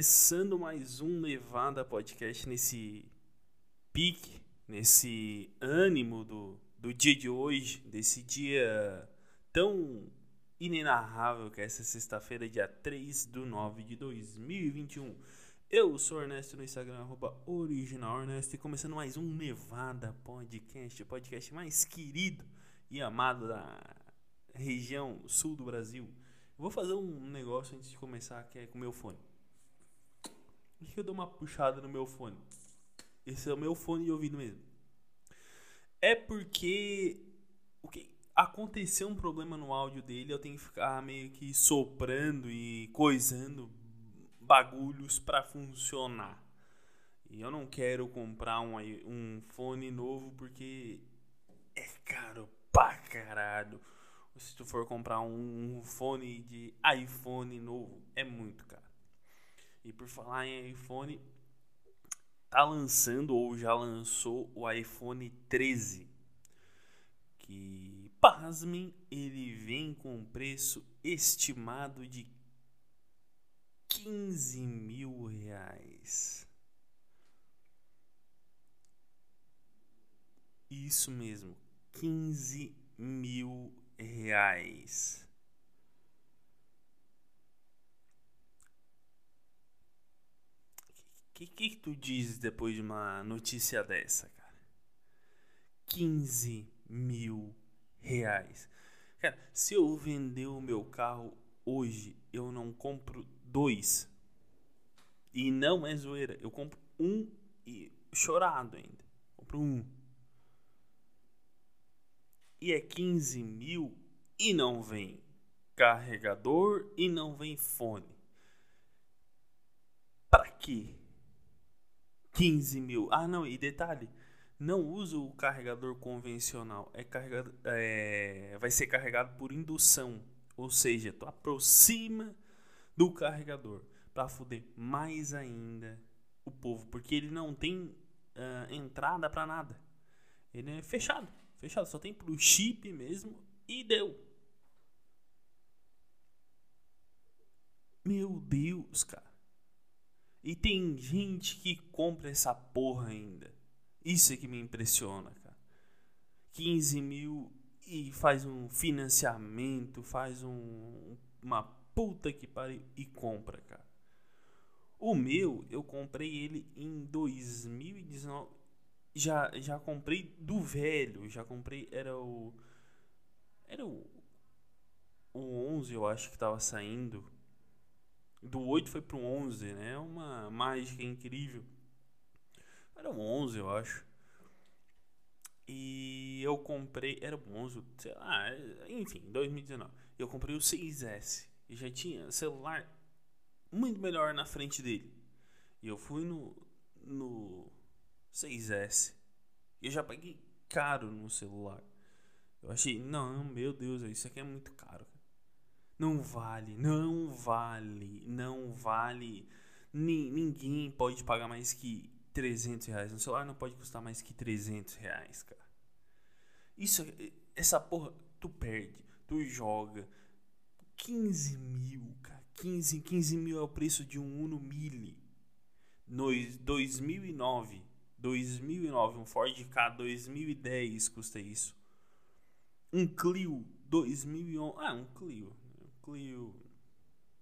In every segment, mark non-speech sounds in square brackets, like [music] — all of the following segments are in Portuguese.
Começando mais um Levada Podcast nesse pique, nesse ânimo do, do dia de hoje, desse dia tão inenarrável que é essa sexta-feira, dia 3 do 9 de 2021. Eu sou Ernesto no Instagram, arroba e começando mais um Nevada Podcast, o podcast mais querido e amado da região sul do Brasil. vou fazer um negócio antes de começar, que é com meu fone. Por que eu dou uma puxada no meu fone? Esse é o meu fone de ouvido mesmo. É porque o que aconteceu um problema no áudio dele, eu tenho que ficar meio que soprando e coisando bagulhos para funcionar. E eu não quero comprar um, um fone novo porque é caro pra caralho. Se tu for comprar um, um fone de iPhone novo, é muito caro. E por falar em iPhone, tá lançando ou já lançou o iPhone 13. Que, pasmem, ele vem com preço estimado de 15 mil reais. Isso mesmo, 15 mil reais. Que, que, tu dizes depois de uma notícia dessa, cara? 15 mil reais. Cara, se eu vender o meu carro hoje, eu não compro dois. E não é zoeira. Eu compro um e chorado ainda. Compro um. E é 15 mil e não vem carregador e não vem fone. Para quê? 15 mil. Ah, não, e detalhe, não usa o carregador convencional. É carregado, é, vai ser carregado por indução. Ou seja, tu aproxima do carregador para foder mais ainda o povo, porque ele não tem uh, entrada para nada. Ele é fechado, fechado, só tem pro chip mesmo e deu. Meu Deus, cara. E tem gente que compra essa porra ainda. Isso é que me impressiona, cara. 15 mil e faz um financiamento, faz um, uma puta que pariu e compra, cara. O meu, eu comprei ele em 2019. Já, já comprei do velho, já comprei, era o. Era o. O 11, eu acho que tava saindo do 8 foi pro 11, né? Uma mágica incrível. Era um 11, eu acho. E eu comprei, era um 11, sei lá, enfim, 2019. Eu comprei o 6S e já tinha celular muito melhor na frente dele. E eu fui no no 6S. E eu já paguei caro no celular. Eu achei, não, meu Deus, isso aqui é muito caro. Não vale, não vale, não vale. ninguém pode pagar mais que 300 reais. Um celular não pode custar mais que 300 reais, cara. Isso, essa porra, tu perde, tu joga. 15 mil, cara. 15, 15 mil é o preço de um Uno Mille. No 2009, 2009, um Ford K 2010 custa isso. Um Clio 2011, ah, um Clio, Clio.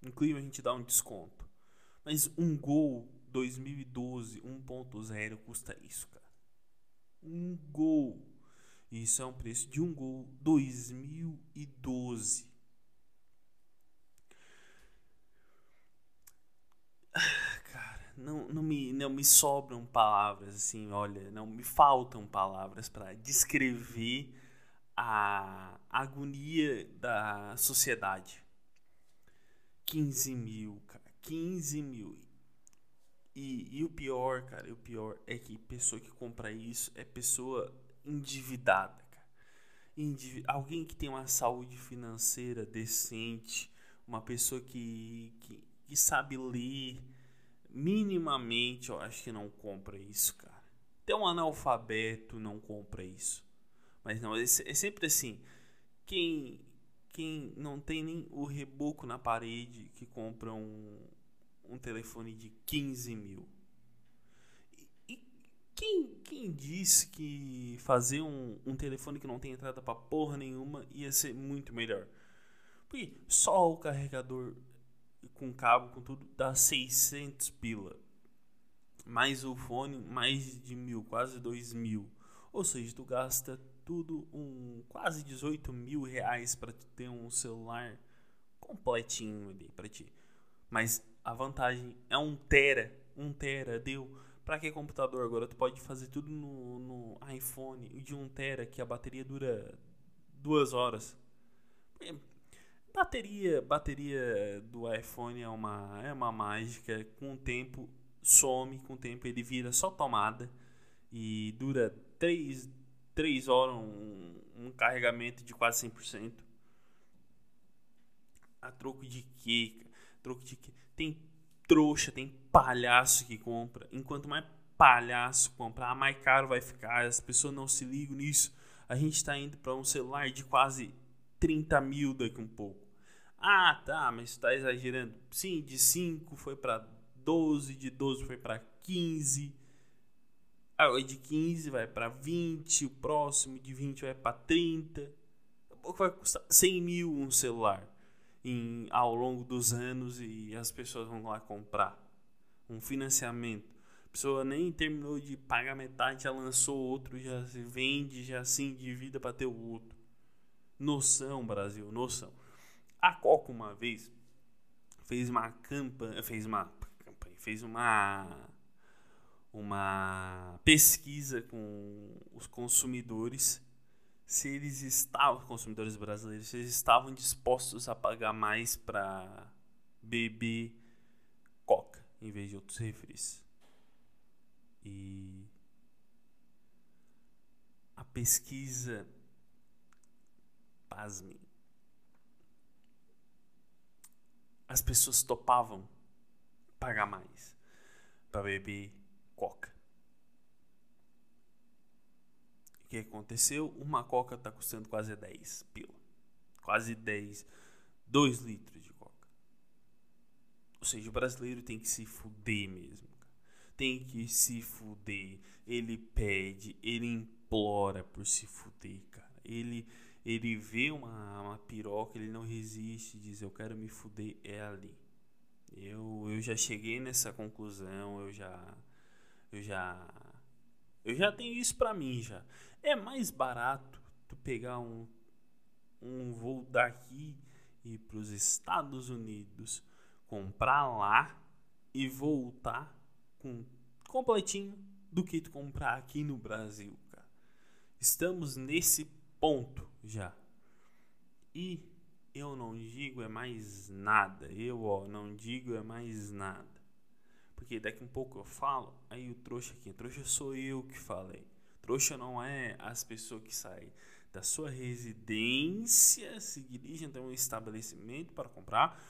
No Clio a gente dá um desconto. Mas um Gol 2012 1.0 custa isso, cara. Um Gol. Isso é um preço de um Gol 2012. Ah, cara, não, não, me, não me sobram palavras assim, olha, não me faltam palavras para descrever a agonia da sociedade. 15 mil, cara. 15 mil. E, e o pior, cara, o pior é que pessoa que compra isso é pessoa endividada, cara. Alguém que tem uma saúde financeira decente, uma pessoa que, que, que sabe ler minimamente, eu acho que não compra isso, cara. Até um analfabeto não compra isso. Mas não, é, é sempre assim. Quem, quem não tem nem o reboco na parede que compra um, um telefone de 15 mil. E, quem, quem disse que fazer um, um telefone que não tem entrada pra porra nenhuma ia ser muito melhor? Porque só o carregador com cabo, com tudo, dá 600 pila. Mais o fone, mais de mil, quase dois mil. Ou seja, tu gasta tudo um quase 18 mil reais para ter um celular completinho ali para ti. Mas a vantagem é um tera, um tera deu. Para que computador agora? Tu pode fazer tudo no, no iPhone de um tera que a bateria dura duas horas. Bateria, bateria do iPhone é uma, é uma mágica. Com o tempo some, com o tempo ele vira só tomada e dura 3, 3 horas um, um carregamento de quase 100%. A troco de quê? Troco de quê? Tem trouxa, tem palhaço que compra. Enquanto mais palhaço comprar, mais caro vai ficar. As pessoas não se ligam nisso. A gente está indo para um celular de quase 30 mil daqui um pouco. Ah, tá, mas está exagerando. Sim, de 5 foi para 12, de 12 foi para 15. Ah, de 15 vai para 20, o próximo de 20 vai para 30. Vai custar 100 mil um celular em, ao longo dos anos e as pessoas vão lá comprar. Um financiamento. A pessoa nem terminou de pagar metade, já lançou outro, já se vende, já se endivida para ter o outro. Noção, Brasil, noção. A Coca uma vez fez uma campanha, fez uma campanha, fez uma uma pesquisa com os consumidores se eles estavam, consumidores brasileiros, se eles estavam dispostos a pagar mais para beber coca em vez de outros refris. E a pesquisa, pasmem, as pessoas topavam pagar mais para beber coca. O que aconteceu? Uma coca está custando quase 10 pila. Quase 10, 2 litros de coca. Ou seja, o brasileiro tem que se fuder mesmo. Tem que se fuder. Ele pede, ele implora por se fuder, cara. Ele ele vê uma, uma piroca, ele não resiste, diz eu quero me fuder, é ali. Eu, eu já cheguei nessa conclusão, eu já eu já eu já tenho isso para mim já. É mais barato tu pegar um um voo daqui e para os Estados Unidos, comprar lá e voltar com completinho do que tu comprar aqui no Brasil, cara. Estamos nesse ponto já. E eu não digo é mais nada. Eu ó, não digo é mais nada. Porque daqui um pouco eu falo, aí o trouxa aqui, trouxa sou eu que falei. Trouxa não é as pessoas que saem da sua residência, se dirigem até um estabelecimento para comprar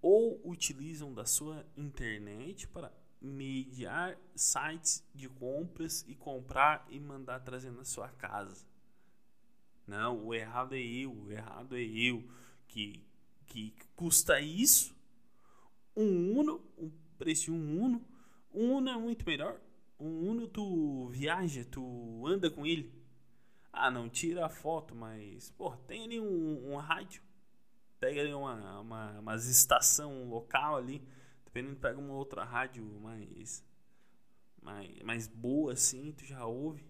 ou utilizam da sua internet para mediar sites de compras e comprar e mandar trazer na sua casa. Não, o errado é eu, o errado é eu. Que, que custa isso? Um Uno, um de um Uno. Um Uno é muito melhor. Um Uno tu viaja, tu anda com ele. Ah, não tira a foto, mas, pô, tem ali um, um rádio. Pega ali uma, uma, estação local ali. Dependendo, pega uma outra rádio mais, mais, mais boa assim, tu já ouve.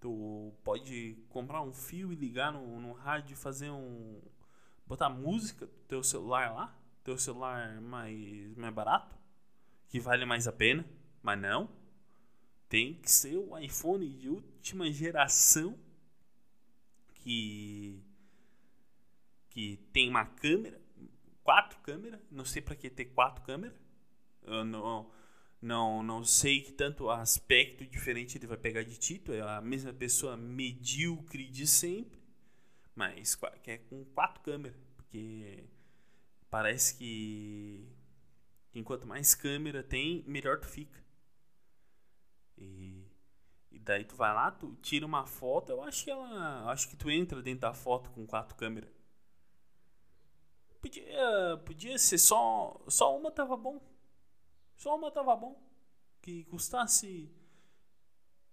Tu pode comprar um fio e ligar no, no rádio e fazer um. botar música do teu celular lá. Teu celular mais, mais barato. Que vale mais a pena. Mas não. Tem que ser o iPhone de última geração. Que. Que tem uma câmera. Quatro câmeras. Não sei para que ter quatro câmeras. Eu não não, não sei que tanto aspecto diferente ele vai pegar de Tito, é a mesma pessoa medíocre de sempre, mas que é com quatro câmeras, porque parece que enquanto mais câmera tem, melhor tu fica. E, e daí tu vai lá, tu tira uma foto, eu acho que ela, acho que tu entra dentro da foto com quatro câmeras. Podia, podia ser só, só uma tava bom. Só uma tava bom. Que custasse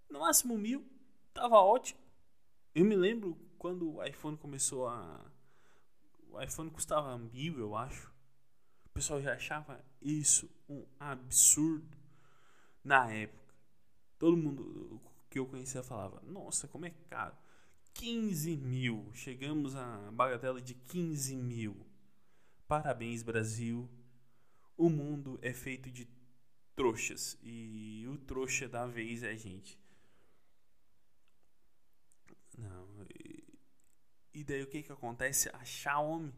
no máximo mil, tava ótimo. Eu me lembro quando o iPhone começou a. O iPhone custava mil, eu acho. O pessoal já achava isso um absurdo na época. Todo mundo que eu conhecia falava: Nossa, como é caro. 15 mil. Chegamos à bagatela de 15 mil. Parabéns, Brasil. O mundo é feito de trouxas. E o trouxa da vez é a gente. Não. E daí o que que acontece? A Xiaomi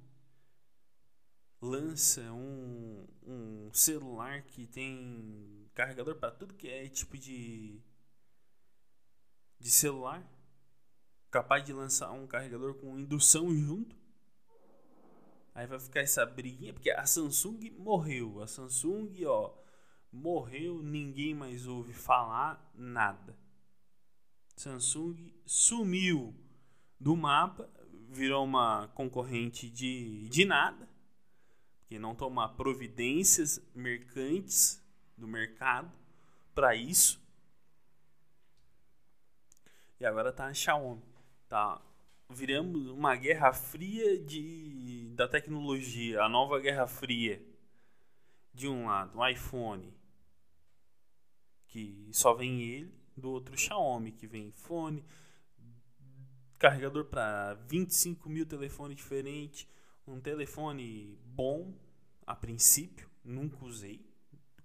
lança um, um celular que tem carregador para tudo que é tipo de de celular, capaz de lançar um carregador com indução junto. Aí vai ficar essa briguinha, porque a Samsung morreu. A Samsung, ó, morreu, ninguém mais ouve falar nada. Samsung sumiu do mapa, virou uma concorrente de, de nada, que não toma providências mercantes do mercado para isso. E agora tá a Xiaomi. Tá, viramos uma guerra fria de, da tecnologia, a nova guerra fria. De um lado, o iPhone, que só vem ele, do outro Xiaomi, que vem fone, carregador para 25 mil telefones diferentes, um telefone bom a princípio, nunca usei.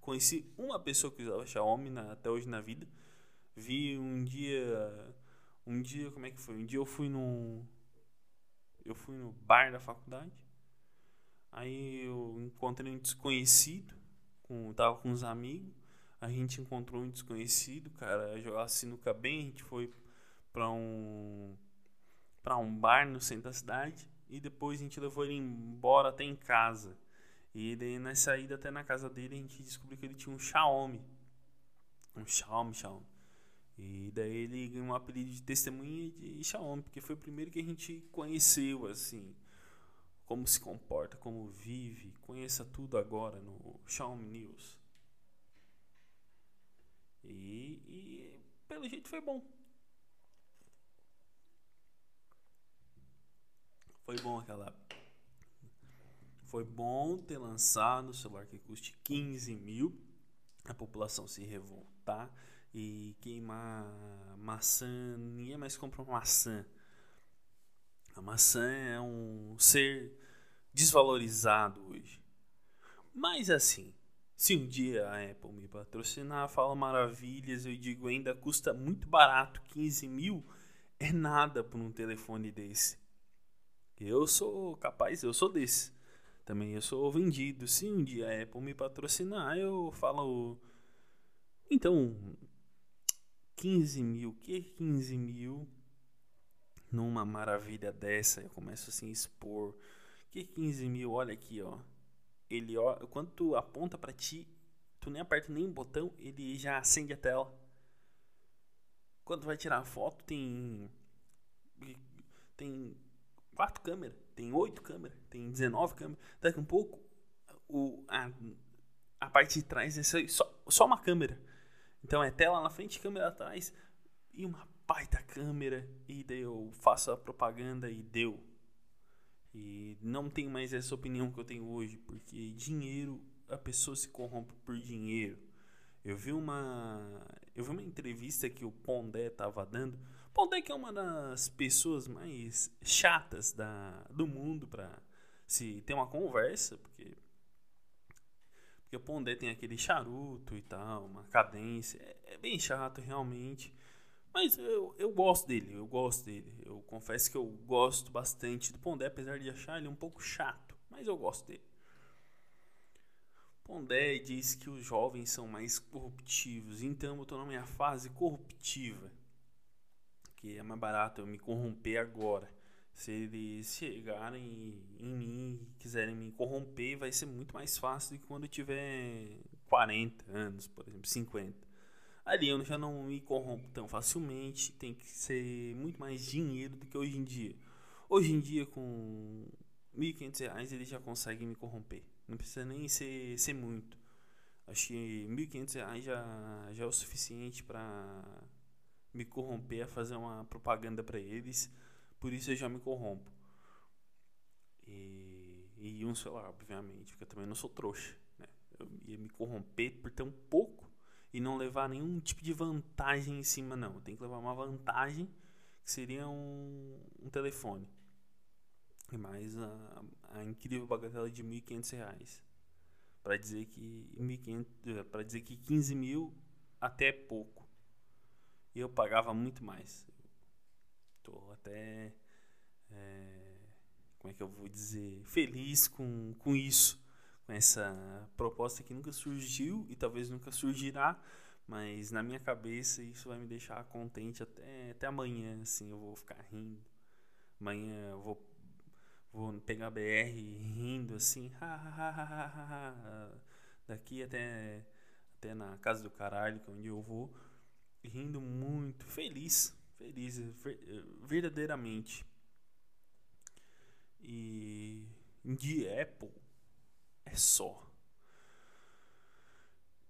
Conheci uma pessoa que usava Xiaomi na, até hoje na vida. Vi um dia, um dia como é que foi? Um dia eu fui no, eu fui no bar da faculdade. Aí eu encontrei um desconhecido, com, tava com uns amigos a gente encontrou um desconhecido, cara, jogar sinuca bem, a gente foi para um para um bar no centro da cidade e depois a gente levou ele embora até em casa. E daí na saída até na casa dele a gente descobriu que ele tinha um Xiaomi. Um Xiaomi, Xiaomi. E daí ele ganhou um apelido de testemunha de Xiaomi, porque foi o primeiro que a gente conheceu, assim, como se comporta, como vive, conheça tudo agora no Xiaomi News. E, e pelo jeito foi bom. Foi bom aquela. Foi bom ter lançado um celular que custe 15 mil, a população se revoltar e queimar maçã. Ninguém mais compra uma maçã. A maçã é um ser desvalorizado hoje. Mas assim, se um dia a Apple me patrocinar, fala maravilhas, eu digo ainda custa muito barato, 15 mil é nada por um telefone desse. Eu sou capaz, eu sou desse. Também eu sou vendido. Se um dia a Apple me patrocinar, eu falo. Então, 15 mil, que 15 mil numa maravilha dessa? Eu começo assim a expor. Que 15 mil? Olha aqui, ó ele ó, quando tu aponta para ti, tu nem aperta nem botão, ele já acende a tela. Quando vai tirar foto, tem tem quatro câmeras, tem oito câmeras, tem 19 câmeras. Daqui um pouco o a, a parte de trás é só, só uma câmera. Então é tela na frente, câmera atrás e uma baita câmera e daí eu faço a propaganda e deu. E não tenho mais essa opinião que eu tenho hoje, porque dinheiro, a pessoa se corrompe por dinheiro. Eu vi uma, eu vi uma entrevista que o Pondé estava dando. Pondé é uma das pessoas mais chatas da, do mundo para se ter uma conversa, porque porque o Pondé tem aquele charuto e tal, uma cadência, é, é bem chato realmente. Mas eu, eu gosto dele, eu gosto dele. Eu confesso que eu gosto bastante do Pondé, apesar de achar ele um pouco chato, mas eu gosto dele. Pondé diz que os jovens são mais corruptivos, então eu estou na minha fase corruptiva. É mais barato eu me corromper agora. Se eles chegarem em mim e quiserem me corromper, vai ser muito mais fácil do que quando eu tiver 40 anos, por exemplo, 50 ali eu já não me corrompo tão facilmente, tem que ser muito mais dinheiro do que hoje em dia. Hoje em dia, com 1.500 reais ele já consegue me corromper. Não precisa nem ser, ser muito. Acho que 1.500 reais já, já é o suficiente para me corromper a fazer uma propaganda para eles. Por isso eu já me corrompo. E, e um celular, obviamente, porque eu também não sou trouxa. Né? Eu ia me corromper por tão pouco e não levar nenhum tipo de vantagem em cima, não. Tem que levar uma vantagem que seria um, um telefone. E mais a, a incrível bagatela de R$ 1.500 para dizer que 1.500 para dizer que 15 mil até é pouco eu pagava muito mais. Tô até é, como é que eu vou dizer? Feliz com, com isso com essa proposta que nunca surgiu e talvez nunca surgirá mas na minha cabeça isso vai me deixar contente até, até amanhã assim eu vou ficar rindo. Amanhã eu vou vou pegar a BR rindo assim, daqui até, até na casa do caralho, que é onde eu vou, rindo muito, feliz, feliz, verdadeiramente. E de Apple é só.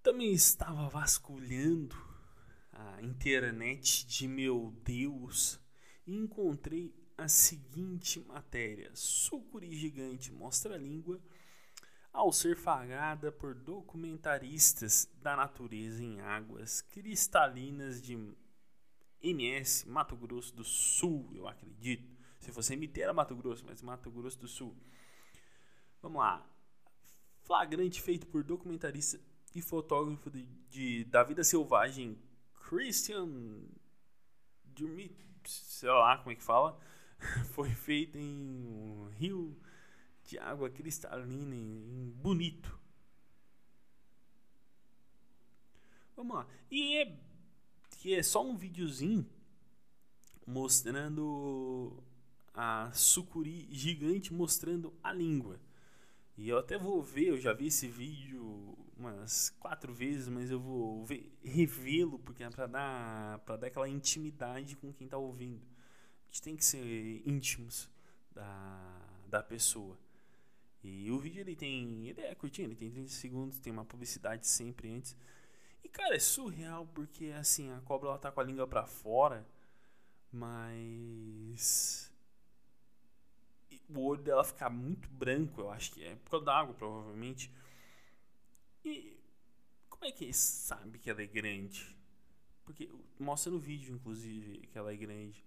Também estava vasculhando a internet de meu Deus e encontrei a seguinte matéria: Sucuri gigante mostra a língua ao ser fagada por documentaristas da natureza em águas cristalinas de MS, Mato Grosso do Sul, eu acredito. Se fosse emitir era Mato Grosso, mas Mato Grosso do Sul. Vamos lá. Flagrante feito por documentarista e fotógrafo de, de da vida selvagem Christian Durmit, sei lá como é que fala, [laughs] foi feita em rio de água cristalina, em bonito. Vamos lá. E é, que é só um videozinho mostrando a sucuri gigante mostrando a língua. E eu até vou ver, eu já vi esse vídeo umas quatro vezes, mas eu vou revê-lo porque é para dar para dar aquela intimidade com quem está ouvindo gente tem que ser íntimos da, da pessoa. E o vídeo ele tem. Ele é curtinho, ele tem 30 segundos, tem uma publicidade sempre antes. E cara, é surreal porque assim, a cobra ela tá com a língua para fora, mas o olho dela fica muito branco, eu acho que é por causa da água, provavelmente. E como é que sabe que ela é grande? Porque mostra no vídeo, inclusive, que ela é grande.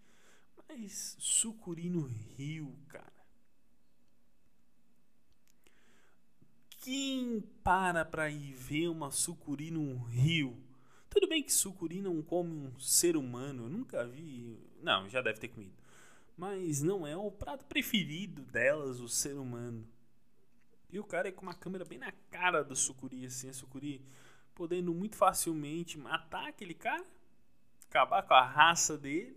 Mas sucuri no rio, cara. Quem para pra ir ver uma sucuri no rio? Tudo bem que sucuri não come um ser humano, eu nunca vi. Não, já deve ter comido. Mas não é o prato preferido delas, o ser humano. E o cara é com uma câmera bem na cara do sucuri, assim, a sucuri podendo muito facilmente matar aquele cara, acabar com a raça dele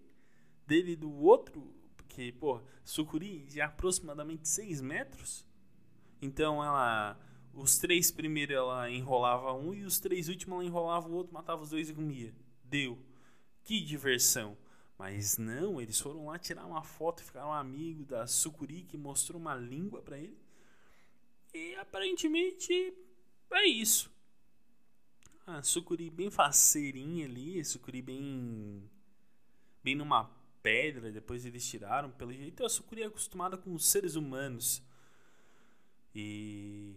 dele e do outro, porque, pô, sucuri de aproximadamente 6 metros. Então ela. Os três primeiros ela enrolava um e os três últimos ela enrolava o outro, matava os dois e comia. Deu. Que diversão. Mas não, eles foram lá tirar uma foto ficaram amigos da Sucuri que mostrou uma língua para ele. E aparentemente é isso. A Sucuri bem faceirinha ali, Sucuri bem bem numa pedra, depois eles tiraram. Pelo jeito, a sucuri é acostumada com os seres humanos. E.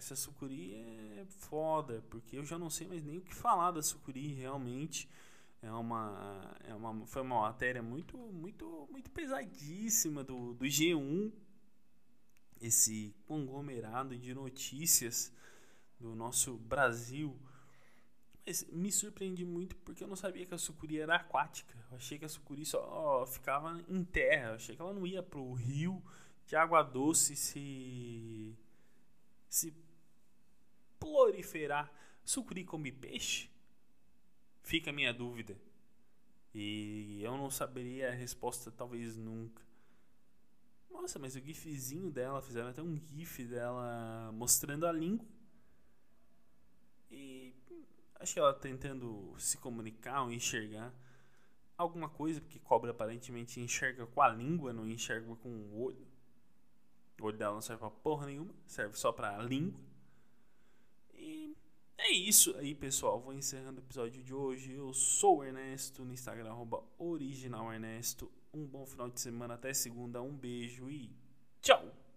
Essa sucuri é foda, porque eu já não sei mais nem o que falar da sucuri realmente. É uma, é uma, foi uma matéria muito, muito, muito pesadíssima do, do G1, esse conglomerado de notícias do nosso Brasil mas me surpreendi muito porque eu não sabia que a sucuri era aquática. Eu achei que a sucuri só ficava em terra. Eu achei que ela não ia pro rio de água doce se se proliferar. Sucuri come peixe? Fica a minha dúvida. E eu não saberia a resposta talvez nunca. Nossa, mas o gifzinho dela, fizeram até um gif dela mostrando a língua. E Acho que ela tentando se comunicar ou enxergar alguma coisa, porque cobra aparentemente enxerga com a língua, não enxerga com o olho. O olho dela não serve pra porra nenhuma, serve só pra língua. É isso aí, pessoal. Vou encerrando o episódio de hoje. Eu sou o Ernesto, no Instagram, original Ernesto. Um bom final de semana, até segunda. Um beijo e tchau!